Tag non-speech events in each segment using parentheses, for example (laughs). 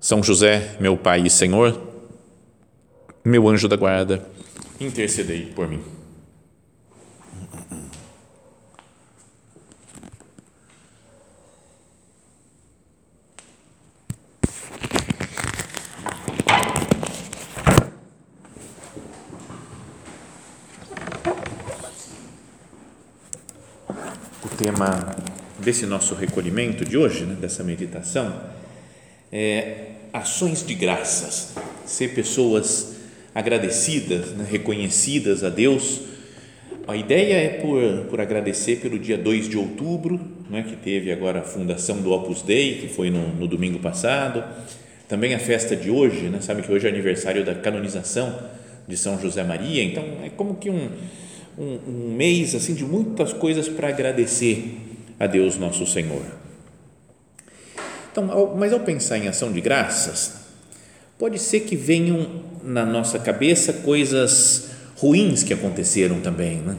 são José, meu Pai e Senhor, meu anjo da guarda, intercedei por mim. O tema desse nosso recolhimento de hoje, né, dessa meditação, é ações de graças, ser pessoas agradecidas, né, reconhecidas a Deus. A ideia é por, por agradecer pelo dia 2 de outubro, né, que teve agora a fundação do Opus Dei, que foi no, no domingo passado. Também a festa de hoje, né, sabe que hoje é aniversário da canonização de São José Maria, então é como que um, um, um mês assim de muitas coisas para agradecer a Deus nosso Senhor. Então, ao, mas ao pensar em ação de graças, pode ser que venham na nossa cabeça coisas ruins que aconteceram também, né?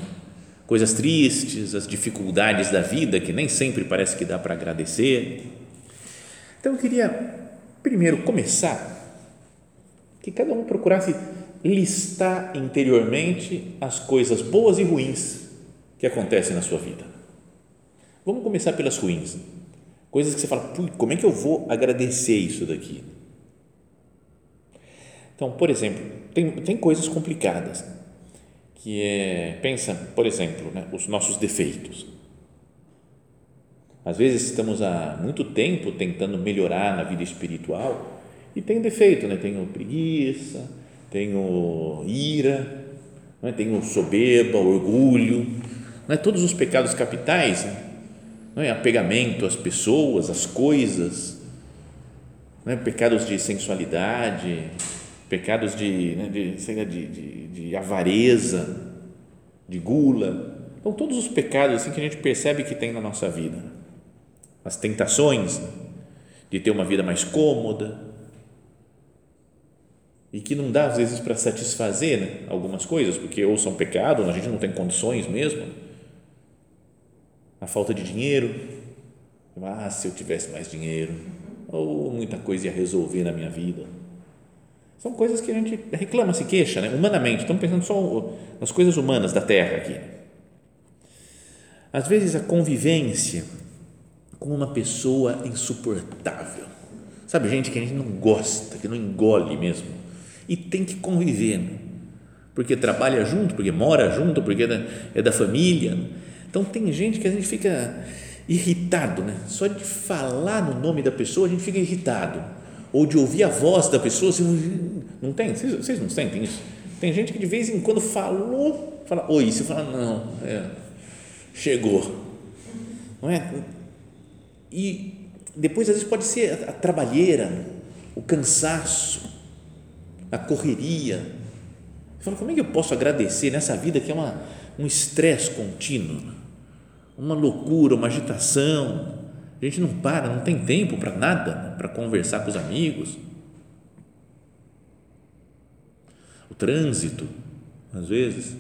coisas tristes, as dificuldades da vida que nem sempre parece que dá para agradecer. Então eu queria primeiro começar que cada um procurasse listar interiormente as coisas boas e ruins que acontecem na sua vida. Vamos começar pelas ruins. Coisas que você fala, como é que eu vou agradecer isso daqui? Então, por exemplo, tem, tem coisas complicadas, que é, pensa, por exemplo, né, os nossos defeitos. Às vezes estamos há muito tempo tentando melhorar na vida espiritual e tem defeito, né? tenho preguiça, tenho ira, né? tenho soberba, orgulho, né? todos os pecados capitais, né? Não é? apegamento às pessoas, às coisas, é? pecados de sensualidade, pecados de, né? de, de, de, de, avareza, de gula. Então, todos os pecados assim, que a gente percebe que tem na nossa vida. As tentações de ter uma vida mais cômoda e que não dá, às vezes, para satisfazer né? algumas coisas, porque ou são pecado, a gente não tem condições mesmo a falta de dinheiro. Ah, se eu tivesse mais dinheiro, ou muita coisa ia resolver na minha vida. São coisas que a gente reclama, se queixa, né? humanamente. Estamos pensando só nas coisas humanas da terra aqui. Às vezes a convivência com uma pessoa insuportável. Sabe, gente que a gente não gosta, que não engole mesmo. E tem que conviver. Né? Porque trabalha junto, porque mora junto, porque é da família então tem gente que a gente fica irritado, né? Só de falar no nome da pessoa a gente fica irritado. Ou de ouvir a voz da pessoa, assim, não tem? Vocês, vocês não sentem isso? Tem gente que de vez em quando falou, fala oi, você fala não, é, chegou, não é? E depois às vezes pode ser a, a trabalheira, o cansaço, a correria. Você fala, como é que eu posso agradecer nessa vida que é uma, um estresse contínuo? Uma loucura, uma agitação. A gente não para, não tem tempo para nada, para conversar com os amigos. O trânsito, às vezes.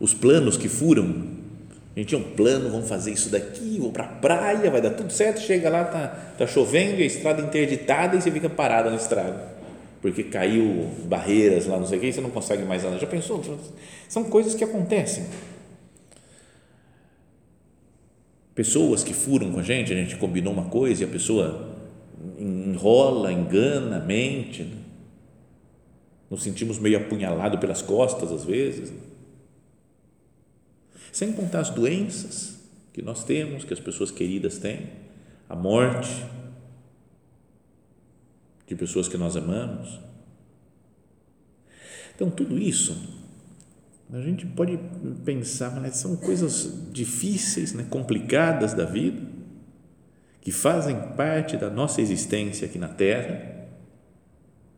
Os planos que furam. A gente tinha um plano, vamos fazer isso daqui, vou para a praia, vai dar tudo certo. Chega lá, tá, tá chovendo e a estrada interditada e você fica parado na estrada porque caiu barreiras lá, não sei o que, e você não consegue mais andar. Já pensou? São coisas que acontecem pessoas que furam com a gente, a gente combinou uma coisa e a pessoa enrola, engana, mente. Né? Nos sentimos meio apunhalado pelas costas às vezes. Né? Sem contar as doenças que nós temos, que as pessoas queridas têm, a morte de pessoas que nós amamos. Então, tudo isso a gente pode pensar, mas são coisas difíceis, né, complicadas da vida, que fazem parte da nossa existência aqui na Terra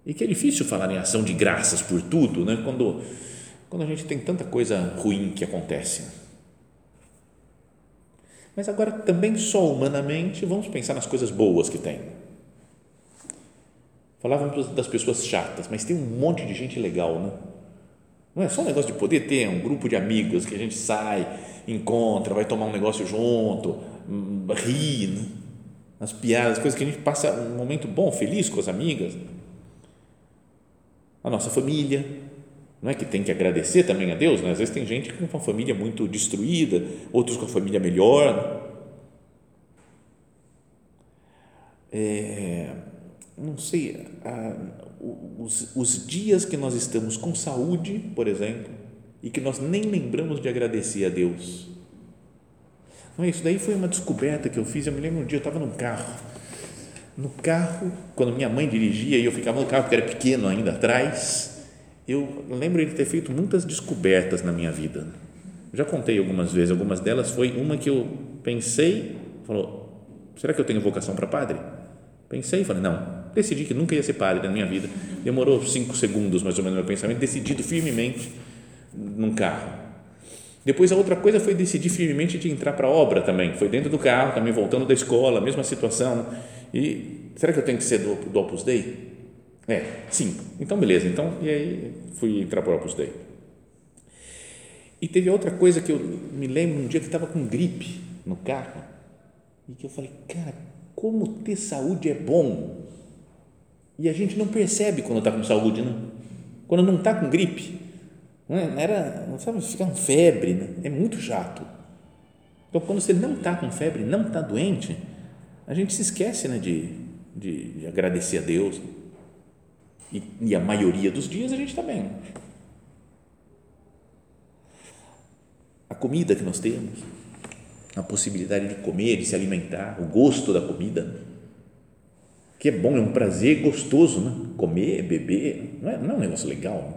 e que é difícil falar em ação de graças por tudo, né? quando, quando a gente tem tanta coisa ruim que acontece. Mas agora também só humanamente vamos pensar nas coisas boas que tem. Falávamos das pessoas chatas, mas tem um monte de gente legal, né? Não é só um negócio de poder ter um grupo de amigos que a gente sai, encontra, vai tomar um negócio junto, hum, ri, né? as piadas, as coisas que a gente passa um momento bom, feliz com as amigas. A nossa família, não é que tem que agradecer também a Deus, né? às vezes tem gente com uma família muito destruída, outros com a família melhor. É, não sei, a, os, os dias que nós estamos com saúde, por exemplo, e que nós nem lembramos de agradecer a Deus. Isso daí foi uma descoberta que eu fiz. Eu me lembro um dia eu estava num carro, no carro quando minha mãe dirigia e eu ficava no carro porque era pequeno ainda atrás. Eu lembro de ter feito muitas descobertas na minha vida. Já contei algumas vezes. Algumas delas foi uma que eu pensei, falou, será que eu tenho vocação para padre? Pensei e falei, não, decidi que nunca ia ser padre na minha vida. Demorou cinco segundos mais ou menos meu pensamento, decidido firmemente num carro. Depois a outra coisa foi decidir firmemente de entrar para a obra também. Foi dentro do carro, também voltando da escola, mesma situação. E será que eu tenho que ser do, do Opus Dei? É, sim. Então beleza. Então e aí fui entrar para o Opus Dei. E teve outra coisa que eu me lembro um dia que estava com gripe no carro e que eu falei, cara, como ter saúde é bom. E a gente não percebe quando está com saúde, né? Quando não está com gripe não é? era, não sabe, ficar com febre, né? é muito chato. Então, quando você não está com febre, não está doente, a gente se esquece né, de, de, de agradecer a Deus. E, e, a maioria dos dias a gente está bem. A comida que nós temos, a possibilidade de comer, de se alimentar, o gosto da comida, que é bom, é um prazer gostoso, né? comer, beber, não é, não é um negócio legal. Né?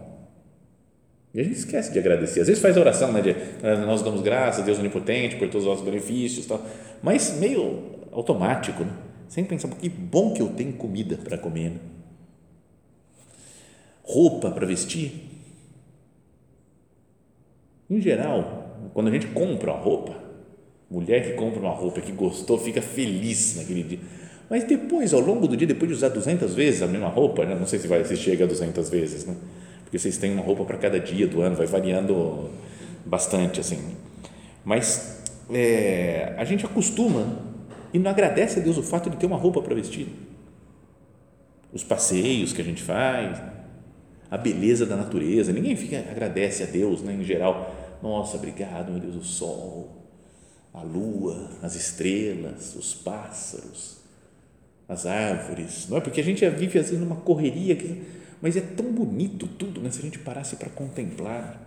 E a gente esquece de agradecer. Às vezes faz oração, né, de ah, nós damos graças a Deus onipotente por todos os nossos benefícios, tal, mas meio automático, né? sem pensar, que bom que eu tenho comida para comer, né? roupa para vestir. Em geral, quando a gente compra uma roupa, mulher que compra uma roupa que gostou, fica feliz naquele dia. Mas depois, ao longo do dia, depois de usar 200 vezes a mesma roupa, né? não sei se vai se chega a 200 vezes, né? porque vocês têm uma roupa para cada dia do ano, vai variando bastante assim. Mas é, a gente acostuma e não agradece a Deus o fato de ter uma roupa para vestir. Os passeios que a gente faz, a beleza da natureza, ninguém fica agradece a Deus, né, em geral. Nossa, obrigado, meu Deus, o sol, a lua, as estrelas, os pássaros, as árvores, não é? Porque a gente vive às vezes numa correria mas é tão bonito tudo, né? se a gente parasse para contemplar.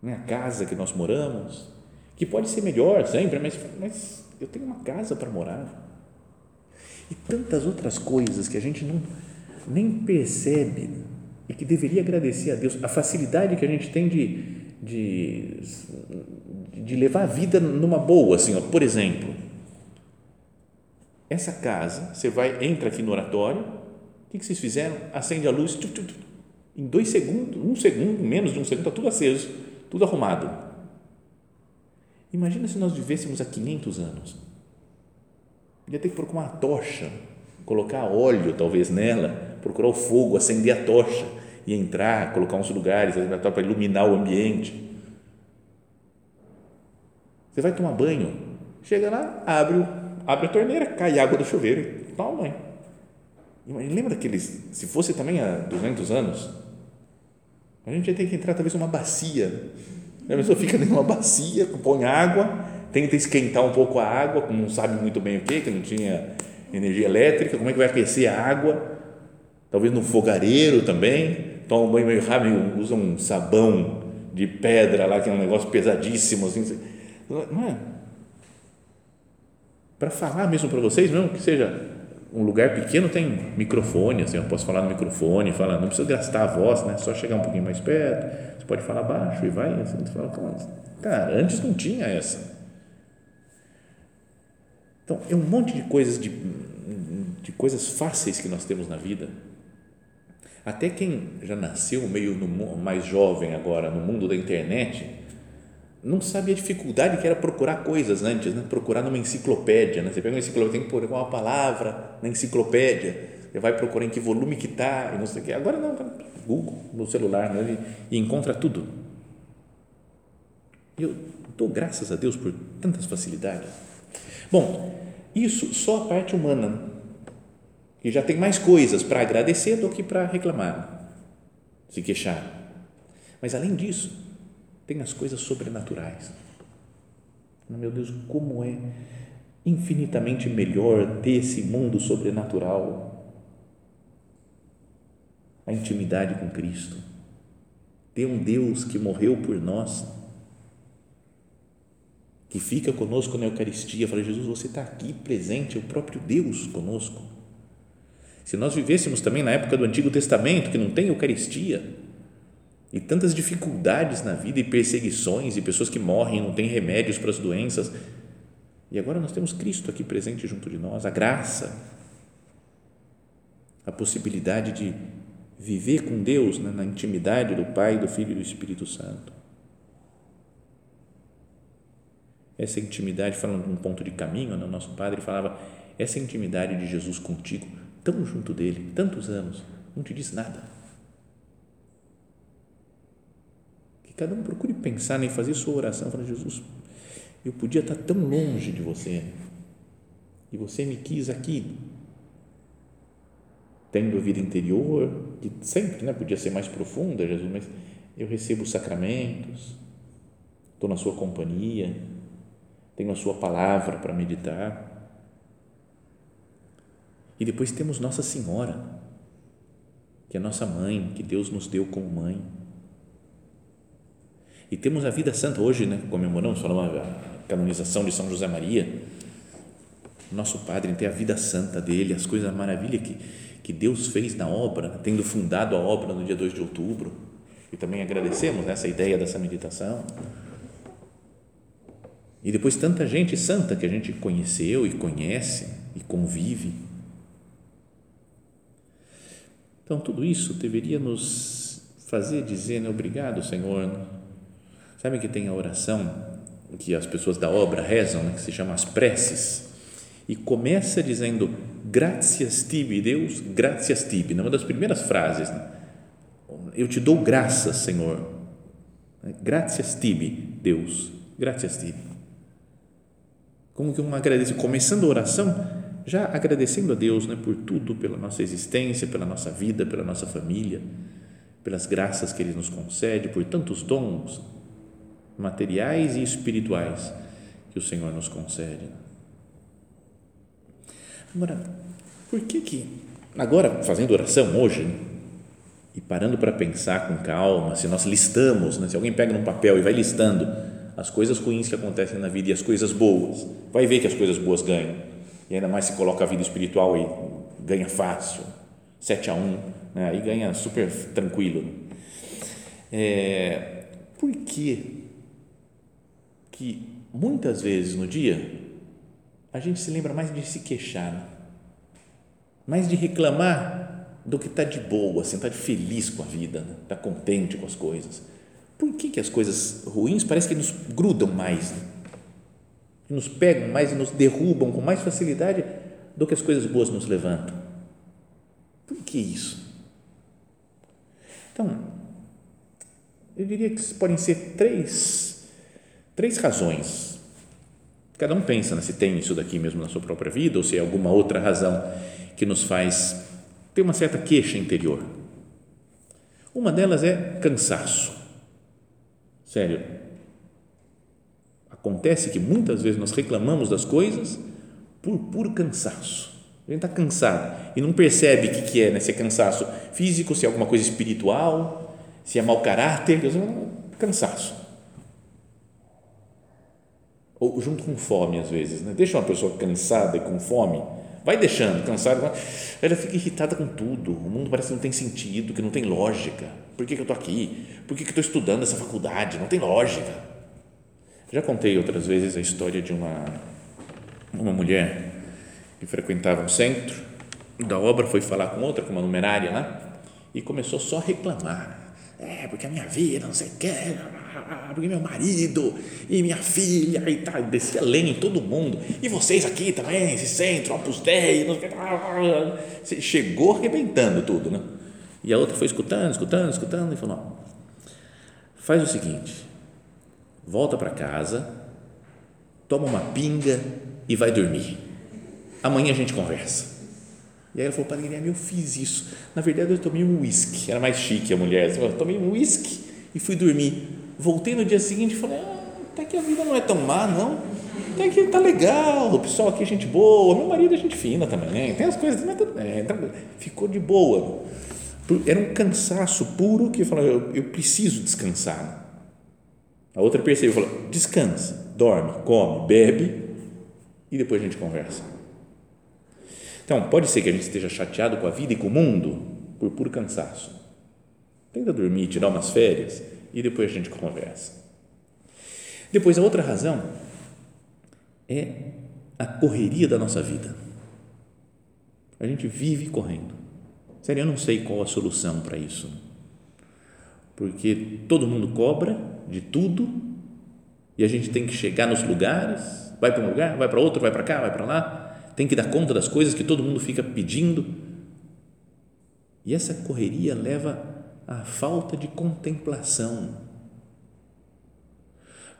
Né? A casa que nós moramos, que pode ser melhor sempre, mas, mas eu tenho uma casa para morar. E tantas outras coisas que a gente não, nem percebe e que deveria agradecer a Deus. A facilidade que a gente tem de, de, de levar a vida numa boa, assim, ó. por exemplo essa casa, você vai, entra aqui no oratório, o que, vocês fizeram? Acende a luz, em dois segundos, um segundo, menos de um segundo, está tudo aceso, tudo arrumado. Imagina se nós vivêssemos há 500 anos. Ia ter que procurar uma tocha, colocar óleo talvez nela, procurar o fogo, acender a tocha e entrar, colocar uns lugares para iluminar o ambiente. Você vai tomar banho, chega lá, abre abre a torneira, cai água do chuveiro e toma banho. Lembra daqueles, se fosse também há 200 anos, a gente ia ter que entrar talvez numa bacia. A pessoa fica dentro de uma bacia, põe água, tenta esquentar um pouco a água, não sabe muito bem o que, que não tinha energia elétrica, como é que vai aquecer a água? Talvez no fogareiro também, toma um banho meio rápido, usa um sabão de pedra lá, que é um negócio pesadíssimo, assim. Não é? para falar mesmo para vocês, mesmo que seja um lugar pequeno, tem microfone, assim, eu posso falar no microfone, falar, não precisa gastar a voz, né? Só chegar um pouquinho mais perto, você pode falar baixo e vai, assim, fala, Cara, antes não tinha essa. Então, é um monte de coisas, de, de coisas fáceis que nós temos na vida. Até quem já nasceu meio no, mais jovem agora, no mundo da internet, não sabe a dificuldade que era procurar coisas antes, né? procurar numa enciclopédia. Né? Você pega uma enciclopédia, tem que pôr uma palavra na enciclopédia, você vai procurar em que volume que está, e não sei o quê. Agora não, Google, no celular, né? e, e encontra tudo. Eu dou graças a Deus por tantas facilidades. Bom, isso só a parte humana, que já tem mais coisas para agradecer do que para reclamar, se queixar. Mas além disso, tem as coisas sobrenaturais. Meu Deus, como é infinitamente melhor ter esse mundo sobrenatural, a intimidade com Cristo, ter um Deus que morreu por nós, que fica conosco na Eucaristia. Fala, Jesus, você está aqui presente, é o próprio Deus conosco. Se nós vivêssemos também na época do Antigo Testamento, que não tem Eucaristia, e tantas dificuldades na vida e perseguições e pessoas que morrem, não têm remédios para as doenças. E agora nós temos Cristo aqui presente junto de nós, a graça, a possibilidade de viver com Deus né, na intimidade do Pai, do Filho e do Espírito Santo. Essa intimidade, falando de um ponto de caminho, né, o nosso Padre falava, essa intimidade de Jesus contigo, tão junto dele, tantos anos, não te diz nada Cada um procure pensar em fazer sua oração, falar, Jesus, eu podia estar tão longe de você e você me quis aqui, tendo vida interior, que sempre né, podia ser mais profunda, Jesus, mas eu recebo os sacramentos, estou na sua companhia, tenho a sua palavra para meditar. E depois temos Nossa Senhora, que é nossa mãe, que Deus nos deu como mãe e temos a vida santa hoje, né? comemoramos, falamos a canonização de São José Maria. Nosso Padre tem a vida santa dele, as coisas maravilhas que, que Deus fez na obra, tendo fundado a obra no dia 2 de outubro. E também agradecemos essa ideia dessa meditação. E depois tanta gente santa que a gente conheceu e conhece e convive. Então, tudo isso deveria nos fazer dizer, né, obrigado, Senhor, Sabe que tem a oração que as pessoas da obra rezam, né, que se chama as preces, e começa dizendo gracias tibi, Deus, gracias tibi, uma das primeiras frases. Né? Eu te dou graças, Senhor. Gracias tibi, Deus, gracias tibi. Como que um agradece, começando a oração, já agradecendo a Deus né, por tudo, pela nossa existência, pela nossa vida, pela nossa família, pelas graças que Ele nos concede, por tantos dons materiais e espirituais que o Senhor nos concede. Agora, por que que, agora fazendo oração hoje, e parando para pensar com calma, se nós listamos, né, se alguém pega num papel e vai listando as coisas ruins que acontecem na vida e as coisas boas, vai ver que as coisas boas ganham. E ainda mais se coloca a vida espiritual e ganha fácil, 7 a 1, né, aí ganha super tranquilo. É, por que que muitas vezes no dia a gente se lembra mais de se queixar, né? mais de reclamar do que está de boa, assim, está feliz com a vida, está né? Tá contente com as coisas. Por que, que as coisas ruins parece que nos grudam mais, né? Nos pegam mais e nos derrubam com mais facilidade do que as coisas boas nos levantam? Por que isso? Então, eu diria que podem ser três Três razões. Cada um pensa né, se tem isso daqui mesmo na sua própria vida ou se é alguma outra razão que nos faz ter uma certa queixa interior. Uma delas é cansaço. Sério. Acontece que muitas vezes nós reclamamos das coisas por puro cansaço. A gente está cansado e não percebe o que, que é, né? se é cansaço físico, se é alguma coisa espiritual, se é mau caráter, cansaço ou junto com fome às vezes, né? deixa uma pessoa cansada e com fome, vai deixando, cansada, ela fica irritada com tudo, o mundo parece que não tem sentido, que não tem lógica, por que, que eu estou aqui, por que, que eu estou estudando essa faculdade, não tem lógica, Já contei outras vezes a história de uma, uma mulher que frequentava um centro da obra, foi falar com outra, com uma numerária lá, e começou só a reclamar. É, porque a minha vida, não sei o que, porque meu marido e minha filha e tal, descia lenha em todo mundo, e vocês aqui também, esse centro, Opus Dei, chegou arrebentando tudo, né? E a outra foi escutando, escutando, escutando, e falou, faz o seguinte, volta para casa, toma uma pinga e vai dormir, amanhã a gente conversa. E aí ela falou, Padre Guilherme, eu fiz isso. Na verdade, eu tomei um uísque. Era mais chique a mulher. Eu tomei um uísque e fui dormir. Voltei no dia seguinte e falei, ah, até que a vida não é tão má, não. Até que tá legal, o pessoal aqui é gente boa, meu marido é gente fina também, tem as coisas, mas é, ficou de boa. Era um cansaço puro que eu falava, eu, eu preciso descansar. A outra percebeu, falou, descansa, dorme, come, bebe e depois a gente conversa. Então, pode ser que a gente esteja chateado com a vida e com o mundo por puro cansaço. Tenta dormir, tirar umas férias e depois a gente conversa. Depois, a outra razão é a correria da nossa vida. A gente vive correndo. Sério, eu não sei qual a solução para isso. Porque todo mundo cobra de tudo e a gente tem que chegar nos lugares, vai para um lugar, vai para outro, vai para cá, vai para lá tem que dar conta das coisas que todo mundo fica pedindo. E essa correria leva à falta de contemplação.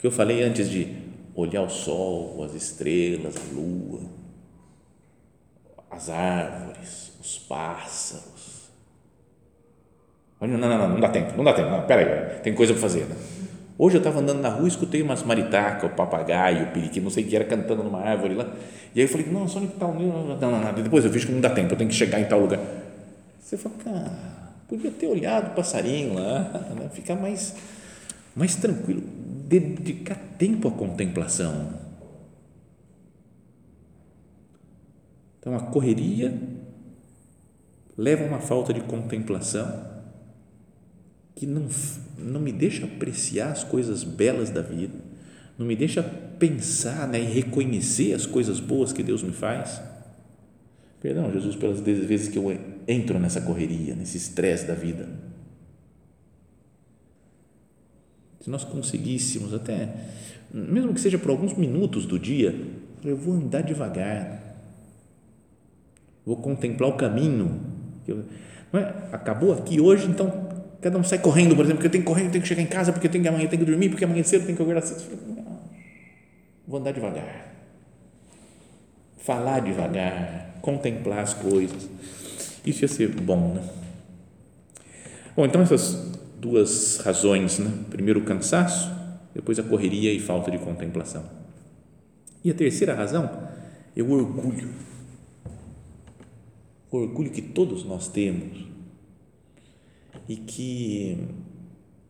Que eu falei antes de olhar o sol, as estrelas, a lua, as árvores, os pássaros. Não, não, não, não dá tempo, não dá tempo. Não, peraí, tem coisa para fazer. Né? Hoje eu estava andando na rua e escutei umas maritacas, o papagaio, o periquito, não sei o que era, cantando numa árvore lá. E aí eu falei, não, só em tal. Não, não, não, não. Depois eu vi que não dá tempo, eu tenho que chegar em tal lugar. Você fala, cara, podia ter olhado o passarinho lá, (laughs) né? ficar mais, mais tranquilo, dedicar tempo à contemplação. Então a correria leva a uma falta de contemplação que não, não me deixa apreciar as coisas belas da vida, não me deixa pensar né, e reconhecer as coisas boas que Deus me faz. Perdão, Jesus, pelas vezes que eu entro nessa correria, nesse estresse da vida. Se nós conseguíssemos até, mesmo que seja por alguns minutos do dia, eu vou andar devagar, vou contemplar o caminho. Não é? Acabou aqui hoje, então Cada um sai correndo, por exemplo, porque eu tenho que correr, eu tenho que chegar em casa, porque eu tenho que amanhã tenho que dormir, porque amanhã cedo tenho que acordar cedo. Vou andar devagar. Falar devagar, contemplar as coisas. Isso ia ser bom, né? Bom, então essas duas razões, né? Primeiro o cansaço, depois a correria e falta de contemplação. E a terceira razão é o orgulho. O orgulho que todos nós temos e que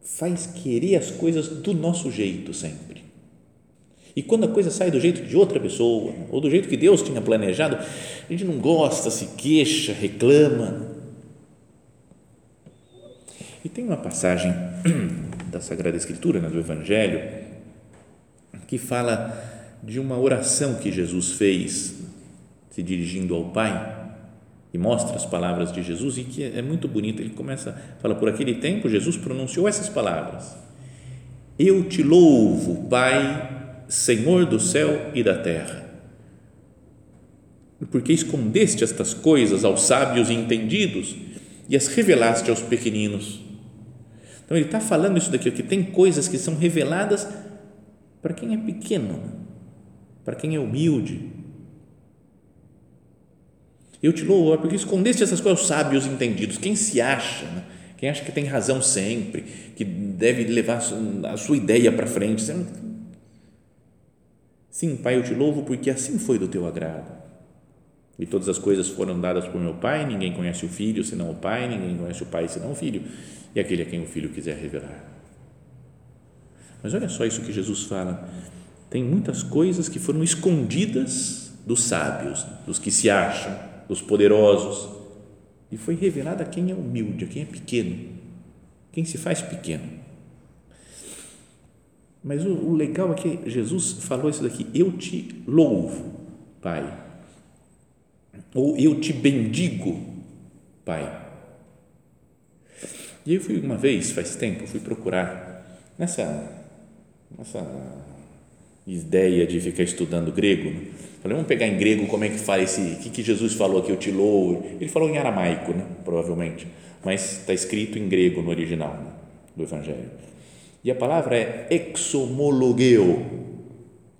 faz querer as coisas do nosso jeito sempre. E quando a coisa sai do jeito de outra pessoa, ou do jeito que Deus tinha planejado, a gente não gosta, se queixa, reclama. E tem uma passagem (clears throat) da Sagrada Escritura, né, do Evangelho, que fala de uma oração que Jesus fez se dirigindo ao Pai e mostra as palavras de Jesus e que é muito bonito. Ele começa, fala, por aquele tempo Jesus pronunciou essas palavras: Eu te louvo, Pai, Senhor do céu e da terra, porque escondeste estas coisas aos sábios e entendidos e as revelaste aos pequeninos. Então ele está falando isso daqui, que tem coisas que são reveladas para quem é pequeno, para quem é humilde, eu te louvo, porque escondeste essas coisas aos sábios entendidos. Quem se acha, né? quem acha que tem razão sempre, que deve levar a sua ideia para frente. Sim, Pai, eu te louvo porque assim foi do teu agrado. E todas as coisas foram dadas por meu Pai, ninguém conhece o Filho senão o Pai, ninguém conhece o Pai senão o Filho, e aquele a quem o Filho quiser revelar. Mas olha só isso que Jesus fala. Tem muitas coisas que foram escondidas dos sábios, dos que se acham dos poderosos, e foi revelada a quem é humilde, a quem é pequeno, quem se faz pequeno. Mas o, o legal é que Jesus falou isso daqui: Eu te louvo, Pai. Ou eu te bendigo, Pai. E eu fui uma vez, faz tempo, fui procurar nessa, nessa ideia de ficar estudando grego. Né? Falei, vamos pegar em grego como é que fala esse, o que, que Jesus falou aqui, te louvo. Ele falou em aramaico, né? provavelmente, mas está escrito em grego no original né? do Evangelho. E a palavra é exomologeo.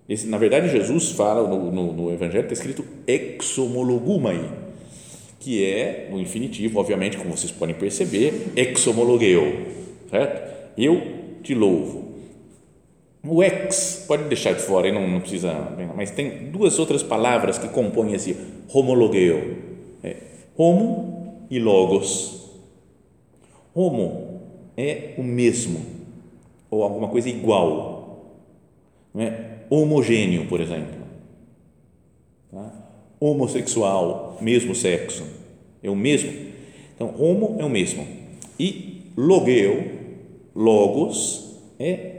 Esse, na verdade, Jesus fala no, no, no Evangelho, está escrito exomologumai, que é no infinitivo, obviamente, como vocês podem perceber, exomologeo, certo? Eu te louvo. O ex, pode deixar de fora, não, não precisa, mas tem duas outras palavras que compõem esse homologeo. É, homo e logos. Homo é o mesmo, ou alguma coisa igual. Não é? Homogêneo, por exemplo. Tá? Homossexual, mesmo sexo. É o mesmo. Então, homo é o mesmo. E logeo, logos, é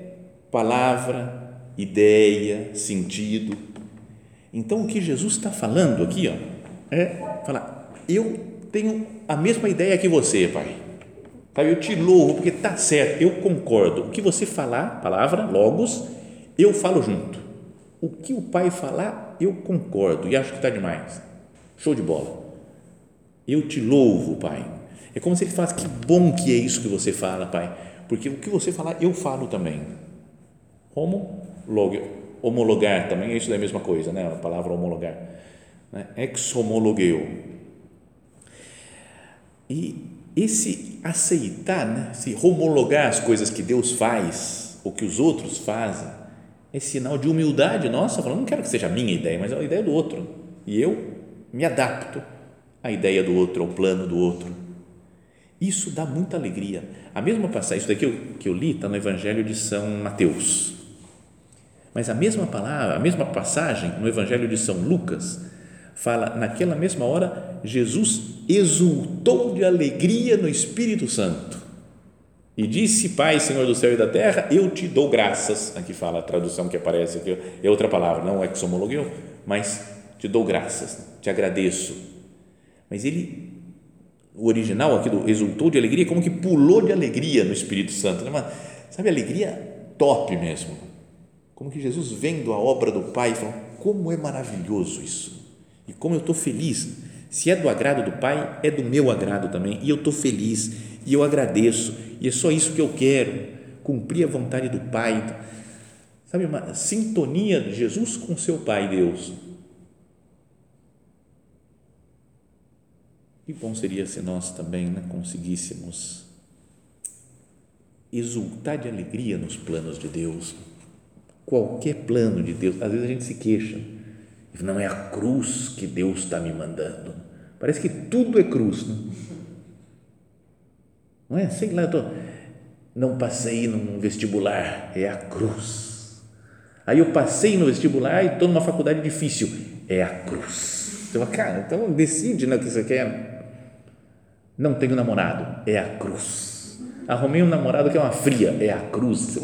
palavra, ideia, sentido. Então, o que Jesus está falando aqui ó, é falar: eu tenho a mesma ideia que você, Pai. Sabe, eu te louvo porque está certo, eu concordo. O que você falar, palavra, logos, eu falo junto. O que o Pai falar, eu concordo e acho que está demais. Show de bola. Eu te louvo, Pai. É como se ele falasse: que bom que é isso que você fala, Pai. Porque o que você falar, eu falo também homologar, também, isso é a mesma coisa, né? a palavra homologar. Né? Ex-homologeu. E esse aceitar, né? se homologar as coisas que Deus faz ou que os outros fazem, é sinal de humildade nossa, falando, não quero que seja a minha ideia, mas a ideia do outro. E eu me adapto à ideia do outro, ao plano do outro. Isso dá muita alegria. A mesma passagem, isso daqui que eu li está no Evangelho de São Mateus. Mas a mesma palavra, a mesma passagem no Evangelho de São Lucas fala, naquela mesma hora, Jesus exultou de alegria no Espírito Santo e disse, Pai, Senhor do céu e da terra, eu te dou graças. Aqui fala a tradução que aparece aqui, é outra palavra, não é exomologueu, mas te dou graças, te agradeço. Mas ele, o original aqui do exultou de alegria, como que pulou de alegria no Espírito Santo, né? sabe, alegria top mesmo como que Jesus vendo a obra do Pai, fala, como é maravilhoso isso. E como eu estou feliz. Se é do agrado do Pai, é do meu agrado também. E eu estou feliz. E eu agradeço. E é só isso que eu quero. Cumprir a vontade do Pai. Sabe, uma sintonia de Jesus com seu Pai Deus. Que bom seria se nós também né, conseguíssemos exultar de alegria nos planos de Deus qualquer plano de Deus. Às vezes a gente se queixa. Não é a cruz que Deus está me mandando. Parece que tudo é cruz. Não, né? não é? Sei lá, tô, não passei num vestibular. É a cruz. Aí eu passei no vestibular e estou numa faculdade difícil. É a cruz. Então, cara, então decide né, o que você quer. Não tenho namorado. É a cruz. Arrumei um namorado que é uma fria. É a cruz.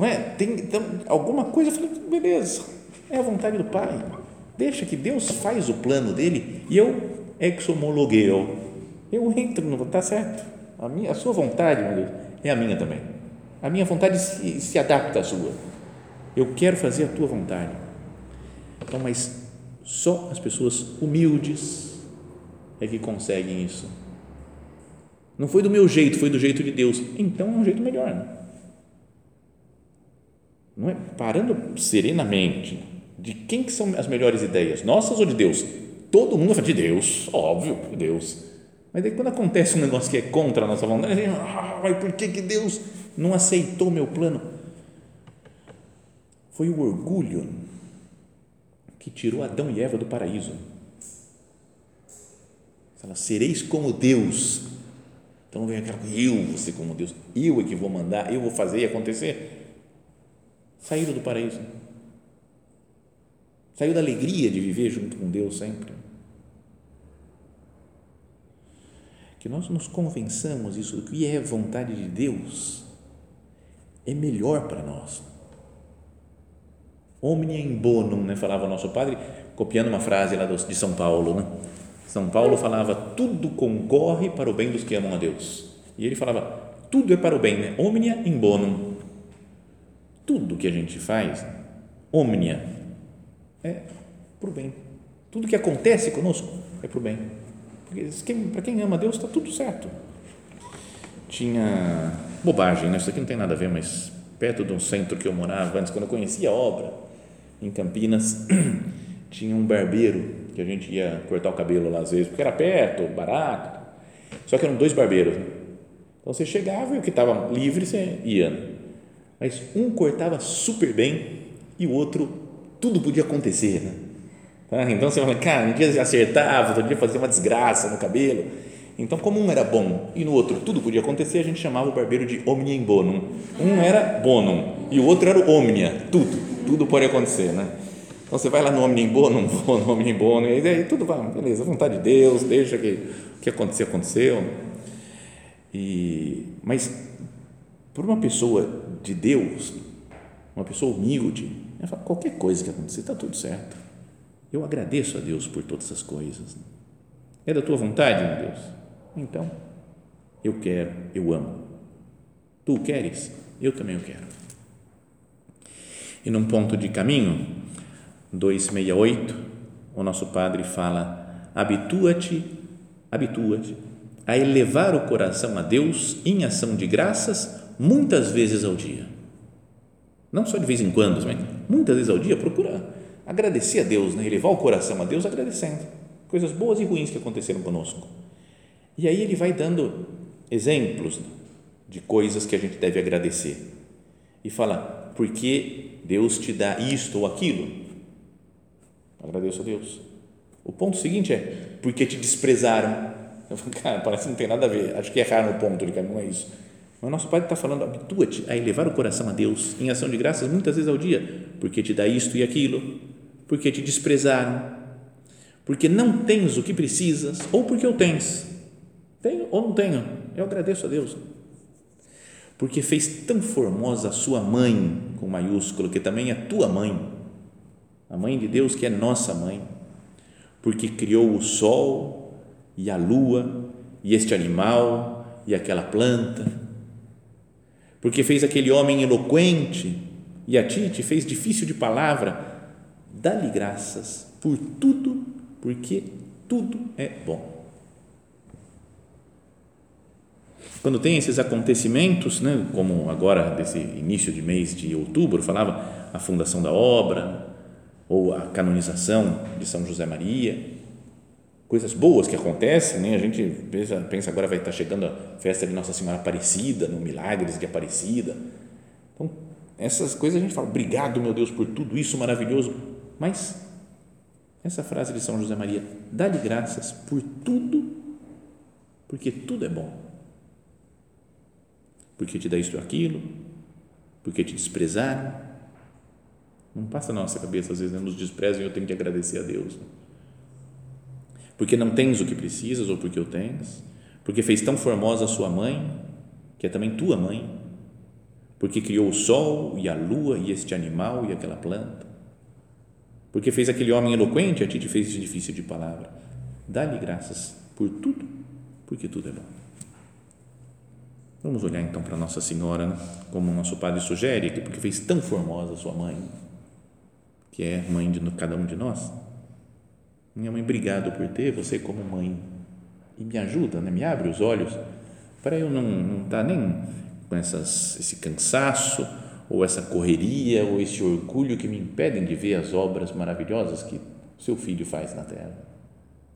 Não é? Tem então, alguma coisa, eu falei, beleza, é a vontade do Pai. Deixa que Deus faz o plano dele e eu exomologueo. Eu entro no, tá certo. A, minha, a sua vontade, meu Deus, é a minha também. A minha vontade se, se adapta à sua. Eu quero fazer a tua vontade. Então, mas só as pessoas humildes é que conseguem isso. Não foi do meu jeito, foi do jeito de Deus. Então é um jeito melhor. Né? Não é? parando serenamente, de quem que são as melhores ideias, nossas ou de Deus? Todo mundo fala de Deus, óbvio, de Deus. Mas daí quando acontece um negócio que é contra a nossa vontade, gente, ah, mas por que, que Deus não aceitou meu plano? Foi o orgulho que tirou Adão e Eva do paraíso. Fala, sereis como Deus. Então vem aquela eu vou ser como Deus, eu é que vou mandar, eu vou fazer e acontecer. Saíram do paraíso. Saiu da alegria de viver junto com Deus sempre. Que nós nos convençamos isso do que é vontade de Deus é melhor para nós. Omnia in bonum, né? falava o nosso padre, copiando uma frase lá de São Paulo. Né? São Paulo falava: tudo concorre para o bem dos que amam a Deus. E ele falava: tudo é para o bem, né? omnia in bonum. Tudo que a gente faz, omnia, é para o bem. Tudo que acontece conosco é para o bem. Para quem ama Deus está tudo certo. Tinha bobagem, né? isso aqui não tem nada a ver, mas perto de um centro que eu morava antes, quando eu conhecia a obra, em Campinas, (clears throat) tinha um barbeiro que a gente ia cortar o cabelo lá às vezes, porque era perto, barato. Só que eram dois barbeiros. Né? Então você chegava e o que estava livre você ia. Mas um cortava super bem e o outro tudo podia acontecer. Né? Tá? Então você fala, cara, um dia acertava, outro dia fazia uma desgraça no cabelo. Então, como um era bom e no outro tudo podia acontecer, a gente chamava o barbeiro de omnia in bonum. Um era bonum e o outro era o omnia, tudo, tudo pode acontecer, né? Então você vai lá no omnia in bonum, (laughs) no omnia in bonum, e aí tudo vai, beleza, vontade de Deus, deixa que o que acontecer, aconteceu. E, mas, por uma pessoa de Deus, uma pessoa humilde, qualquer coisa que acontecer, está tudo certo. Eu agradeço a Deus por todas as coisas. É da tua vontade, meu Deus? Então, eu quero, eu amo. Tu queres? Eu também o quero. E num ponto de caminho, 268, o nosso Padre fala: habitua-te, habitua-te a elevar o coração a Deus em ação de graças muitas vezes ao dia. Não só de vez em quando, mas muitas vezes ao dia, procura agradecer a Deus, né? elevar o coração a Deus agradecendo coisas boas e ruins que aconteceram conosco e aí ele vai dando exemplos de coisas que a gente deve agradecer. E fala, porque Deus te dá isto ou aquilo? Agradeço a Deus. O ponto seguinte é, porque te desprezaram. Eu falo, cara, parece que não tem nada a ver. Acho que erraram o ponto de não é isso. Mas nosso Pai está falando, habitua-te a elevar o coração a Deus em ação de graças muitas vezes ao dia, porque te dá isto e aquilo, porque te desprezaram, porque não tens o que precisas ou porque o tens tenho ou não tenho? Eu agradeço a Deus. Porque fez tão formosa a sua mãe, com maiúsculo, que também é tua mãe, a mãe de Deus que é nossa mãe, porque criou o sol e a lua e este animal e aquela planta, porque fez aquele homem eloquente e a ti te fez difícil de palavra, dá-lhe graças por tudo, porque tudo é bom. Quando tem esses acontecimentos, né, como agora desse início de mês de outubro, falava a fundação da obra ou a canonização de São José Maria, coisas boas que acontecem, né? A gente pensa, pensa agora vai estar chegando a festa de Nossa Senhora Aparecida, no Milagres de Aparecida. Então, essas coisas a gente fala, obrigado, meu Deus, por tudo isso maravilhoso. Mas essa frase de São José Maria, dá-lhe graças por tudo, porque tudo é bom porque te dá isto ou aquilo, porque te desprezaram. Não passa na nossa cabeça, às vezes, né? nos desprezam e eu tenho que agradecer a Deus. Porque não tens o que precisas ou porque o tens, porque fez tão formosa a sua mãe, que é também tua mãe, porque criou o sol e a lua e este animal e aquela planta, porque fez aquele homem eloquente, a ti te fez difícil de palavra. Dá-lhe graças por tudo, porque tudo é bom. Vamos olhar então para Nossa Senhora, né? como nosso Padre sugere, porque fez tão formosa sua mãe, que é mãe de cada um de nós. Minha mãe, obrigado por ter você como mãe e me ajuda, né? me abre os olhos para eu não, não estar tá nem com essas, esse cansaço ou essa correria ou esse orgulho que me impedem de ver as obras maravilhosas que seu filho faz na terra.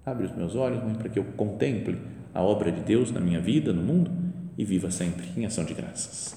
Abre os meus olhos, mãe, para que eu contemple a obra de Deus na minha vida, no mundo e viva sempre em ação de graças.